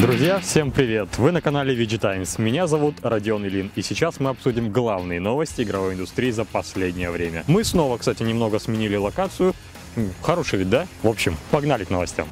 Друзья, всем привет! Вы на канале VG Times. Меня зовут Родион Илин, и сейчас мы обсудим главные новости игровой индустрии за последнее время. Мы снова, кстати, немного сменили локацию. Хороший вид, да? В общем, погнали к новостям.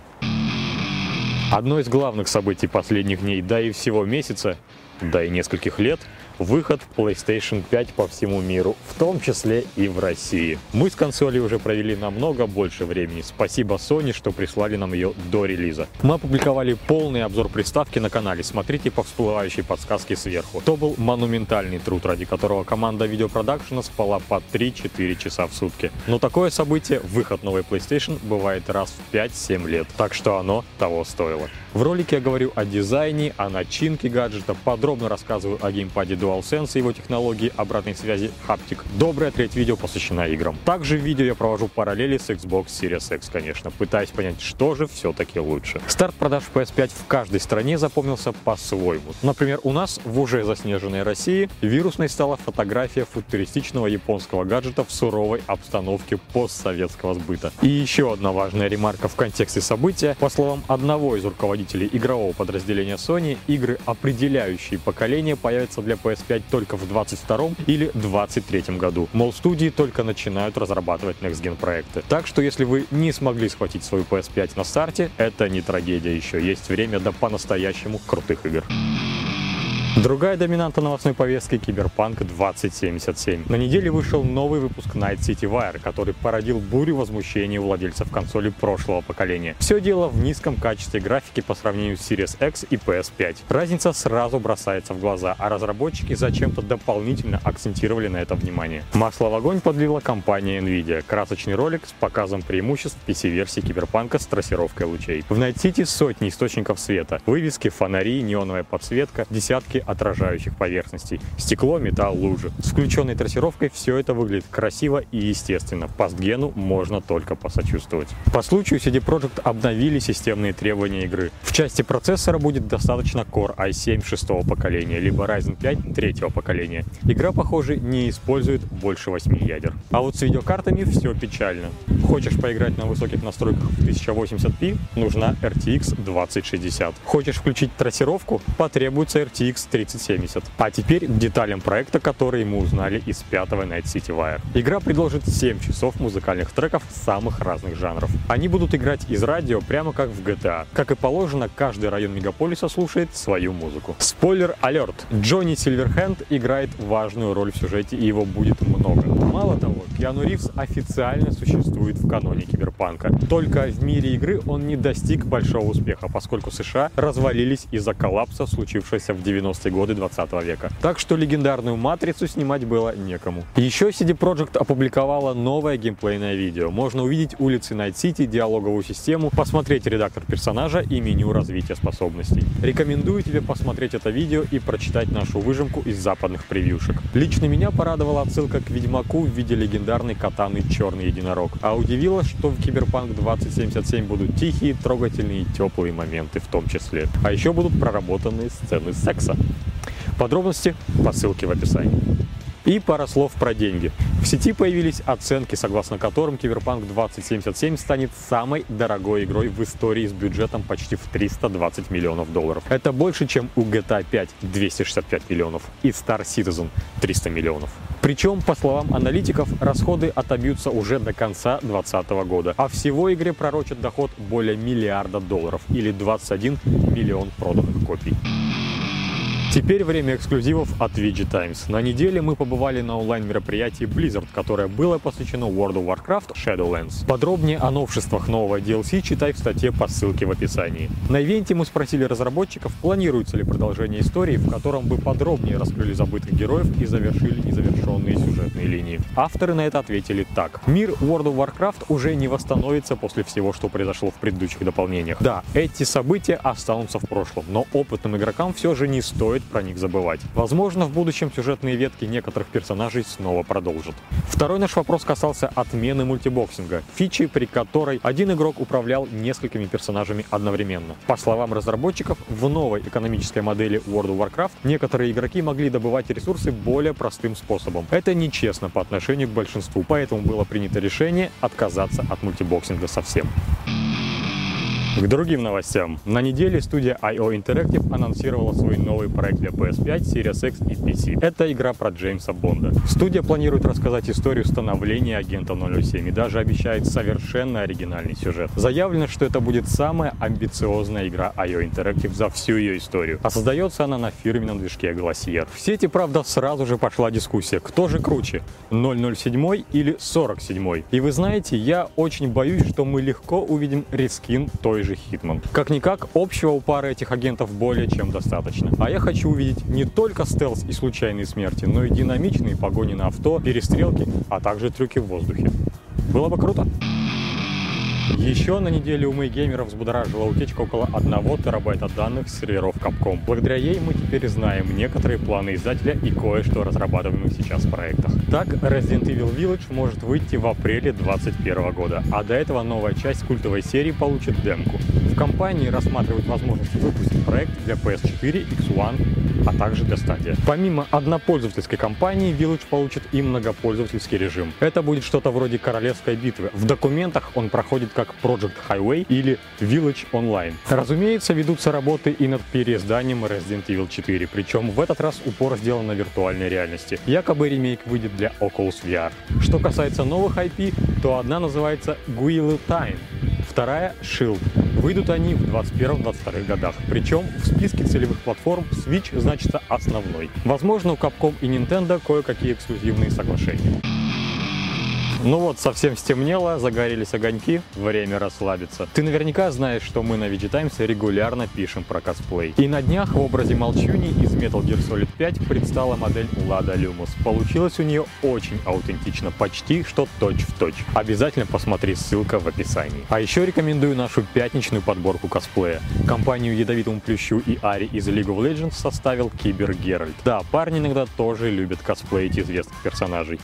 Одно из главных событий последних дней, да и всего месяца, да и нескольких лет – выход PlayStation 5 по всему миру, в том числе и в России. Мы с консолью уже провели намного больше времени. Спасибо Sony, что прислали нам ее до релиза. Мы опубликовали полный обзор приставки на канале. Смотрите по всплывающей подсказке сверху. То был монументальный труд, ради которого команда видеопродакшена спала по 3-4 часа в сутки. Но такое событие, выход новой PlayStation, бывает раз в 5-7 лет. Так что оно того стоило. В ролике я говорю о дизайне, о начинке гаджета, подробно рассказываю о геймпаде DualSense и его технологии обратной связи Haptic. Добрая треть видео посвящена играм. Также в видео я провожу параллели с Xbox Series X, конечно, пытаясь понять, что же все-таки лучше. Старт продаж PS5 в каждой стране запомнился по-своему. Например, у нас в уже заснеженной России вирусной стала фотография футуристичного японского гаджета в суровой обстановке постсоветского сбыта. И еще одна важная ремарка в контексте события. По словам одного из руководителей руководителей игрового подразделения Sony, игры, определяющие поколение, появятся для PS5 только в 22 или 23 году. Мол, студии только начинают разрабатывать Next Gen проекты. Так что если вы не смогли схватить свою PS5 на старте, это не трагедия еще. Есть время до по-настоящему крутых игр. Другая доминанта новостной повестки — Киберпанк 2077. На неделе вышел новый выпуск Night City Wire, который породил бурю возмущения у владельцев консоли прошлого поколения. Все дело в низком качестве графики по сравнению с Series X и PS5. Разница сразу бросается в глаза, а разработчики зачем-то дополнительно акцентировали на это внимание. Масло в огонь подлила компания Nvidia. Красочный ролик с показом преимуществ PC-версии Киберпанка с трассировкой лучей. В Night City сотни источников света, вывески, фонари, неоновая подсветка, десятки отражающих поверхностей. Стекло, металл, лужи. С включенной трассировкой все это выглядит красиво и естественно. Пастгену можно только посочувствовать. По случаю CD Projekt обновили системные требования игры. В части процессора будет достаточно Core i7 шестого поколения, либо Ryzen 5 третьего поколения. Игра, похоже, не использует больше 8 ядер. А вот с видеокартами все печально. Хочешь поиграть на высоких настройках в 1080p? Нужна RTX 2060. Хочешь включить трассировку? Потребуется RTX 3070. А теперь к деталям проекта, которые мы узнали из пятого Night City Wire. Игра предложит 7 часов музыкальных треков самых разных жанров. Они будут играть из радио прямо как в GTA. Как и положено, каждый район мегаполиса слушает свою музыку. Spoiler alert. Джонни Сильверхенд играет важную роль в сюжете и его будет много. Мало того, Киану Ривз официально существует в каноне киберпанка. Только в мире игры он не достиг большого успеха, поскольку США развалились из-за коллапса, случившегося в 90 90-е годы 20 века. Так что легендарную «Матрицу» снимать было некому. Еще CD Projekt опубликовала новое геймплейное видео. Можно увидеть улицы Night City, диалоговую систему, посмотреть редактор персонажа и меню развития способностей. Рекомендую тебе посмотреть это видео и прочитать нашу выжимку из западных превьюшек. Лично меня порадовала отсылка к Ведьмаку в виде легендарной катаны «Черный единорог», а удивило, что в Киберпанк 2077 будут тихие, трогательные и теплые моменты в том числе. А еще будут проработанные сцены секса. Подробности по ссылке в описании. И пара слов про деньги. В сети появились оценки, согласно которым Киберпанк 2077 станет самой дорогой игрой в истории с бюджетом почти в 320 миллионов долларов. Это больше, чем у GTA 5 265 миллионов и Star Citizen 300 миллионов. Причем, по словам аналитиков, расходы отобьются уже до конца 2020 года, а всего игре пророчат доход более миллиарда долларов или 21 миллион проданных копий. Теперь время эксклюзивов от VG Times. На неделе мы побывали на онлайн-мероприятии Blizzard, которое было посвящено World of Warcraft Shadowlands. Подробнее о новшествах нового DLC читай в статье по ссылке в описании. На ивенте мы спросили разработчиков, планируется ли продолжение истории, в котором бы подробнее раскрыли забытых героев и завершили незавершенные сюжетные линии. Авторы на это ответили так. Мир World of Warcraft уже не восстановится после всего, что произошло в предыдущих дополнениях. Да, эти события останутся в прошлом, но опытным игрокам все же не стоит про них забывать. Возможно, в будущем сюжетные ветки некоторых персонажей снова продолжат. Второй наш вопрос касался отмены мультибоксинга, фичи, при которой один игрок управлял несколькими персонажами одновременно. По словам разработчиков, в новой экономической модели World of Warcraft некоторые игроки могли добывать ресурсы более простым способом. Это нечестно по отношению к большинству, поэтому было принято решение отказаться от мультибоксинга совсем. К другим новостям. На неделе студия IO Interactive анонсировала свой новый проект для PS5, Series X и PC. Это игра про Джеймса Бонда. Студия планирует рассказать историю становления агента 007 и даже обещает совершенно оригинальный сюжет. Заявлено, что это будет самая амбициозная игра IO Interactive за всю ее историю. А создается она на фирменном движке Glacier. В сети, правда, сразу же пошла дискуссия, кто же круче, 007 или 47. И вы знаете, я очень боюсь, что мы легко увидим рескин той же Хитман. Как-никак, общего у пары этих агентов более чем достаточно. А я хочу увидеть не только стелс и случайные смерти, но и динамичные погони на авто, перестрелки, а также трюки в воздухе. Было бы круто. Еще на неделе умы геймеров взбудоражила утечка около 1 терабайта данных с серверов Capcom. Благодаря ей мы теперь знаем некоторые планы издателя и кое-что разрабатываемых сейчас проектах. Так, Resident Evil Village может выйти в апреле 2021 года, а до этого новая часть культовой серии получит демку. В компании рассматривают возможность выпустить проект для PS4, X1, а также для Stadia. Помимо однопользовательской кампании, Village получит и многопользовательский режим. Это будет что-то вроде королевской битвы. В документах он проходит как Project Highway или Village Online. Разумеется, ведутся работы и над переизданием Resident Evil 4, причем в этот раз упор сделан на виртуальной реальности. Якобы ремейк выйдет для Oculus VR. Что касается новых IP, то одна называется Guillotine, вторая — Shield. Выйдут они в 2021-2022 годах. Причем в списке целевых платформ Switch значится основной. Возможно, у Capcom и Nintendo кое-какие эксклюзивные соглашения. Ну вот, совсем стемнело, загорелись огоньки, время расслабиться. Ты наверняка знаешь, что мы на VG регулярно пишем про косплей. И на днях в образе Молчуни из Metal Gear Solid 5 предстала модель Lada Lumus. Получилось у нее очень аутентично, почти что точь-в-точь. Точь. Обязательно посмотри, ссылка в описании. А еще рекомендую нашу пятничную подборку косплея. Компанию Ядовитому Плющу и Ари из League of Legends составил Кибер Геральт. Да, парни иногда тоже любят косплеить известных персонажей.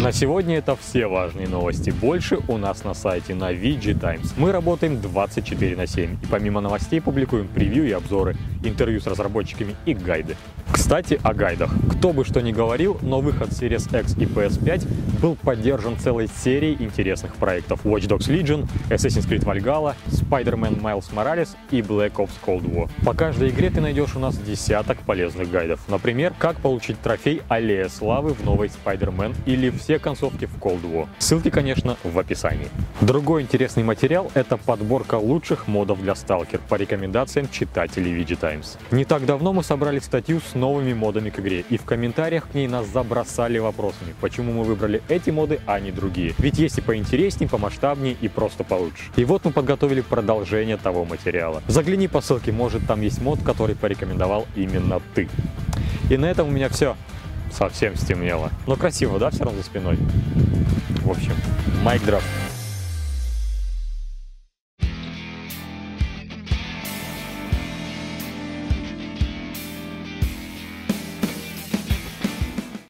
На сегодня это все важные новости. Больше у нас на сайте на VG Times. Мы работаем 24 на 7 и помимо новостей публикуем превью и обзоры, интервью с разработчиками и гайды. Кстати, о гайдах. Кто бы что ни говорил, но выход Series X и PS5 был поддержан целой серией интересных проектов Watch Dogs Legion, Assassin's Creed Valhalla, Spider-Man Miles Morales и Black Ops Cold War. По каждой игре ты найдешь у нас десяток полезных гайдов. Например, как получить трофей Аллея Славы в новой Spider-Man или все концовки в Cold War. Ссылки, конечно, в описании. Другой интересный материал — это подборка лучших модов для Stalker по рекомендациям читателей VG Times. Не так давно мы собрали статью с новыми модами к игре, и в комментариях к ней нас забросали вопросами, почему мы выбрали эти моды, а не другие. Ведь есть и поинтереснее, помасштабнее и просто получше. И вот мы подготовили продолжение того материала. Загляни по ссылке, может там есть мод, который порекомендовал именно ты. И на этом у меня все. Совсем стемнело. Но красиво, да, все равно за спиной? В общем, майк дроп.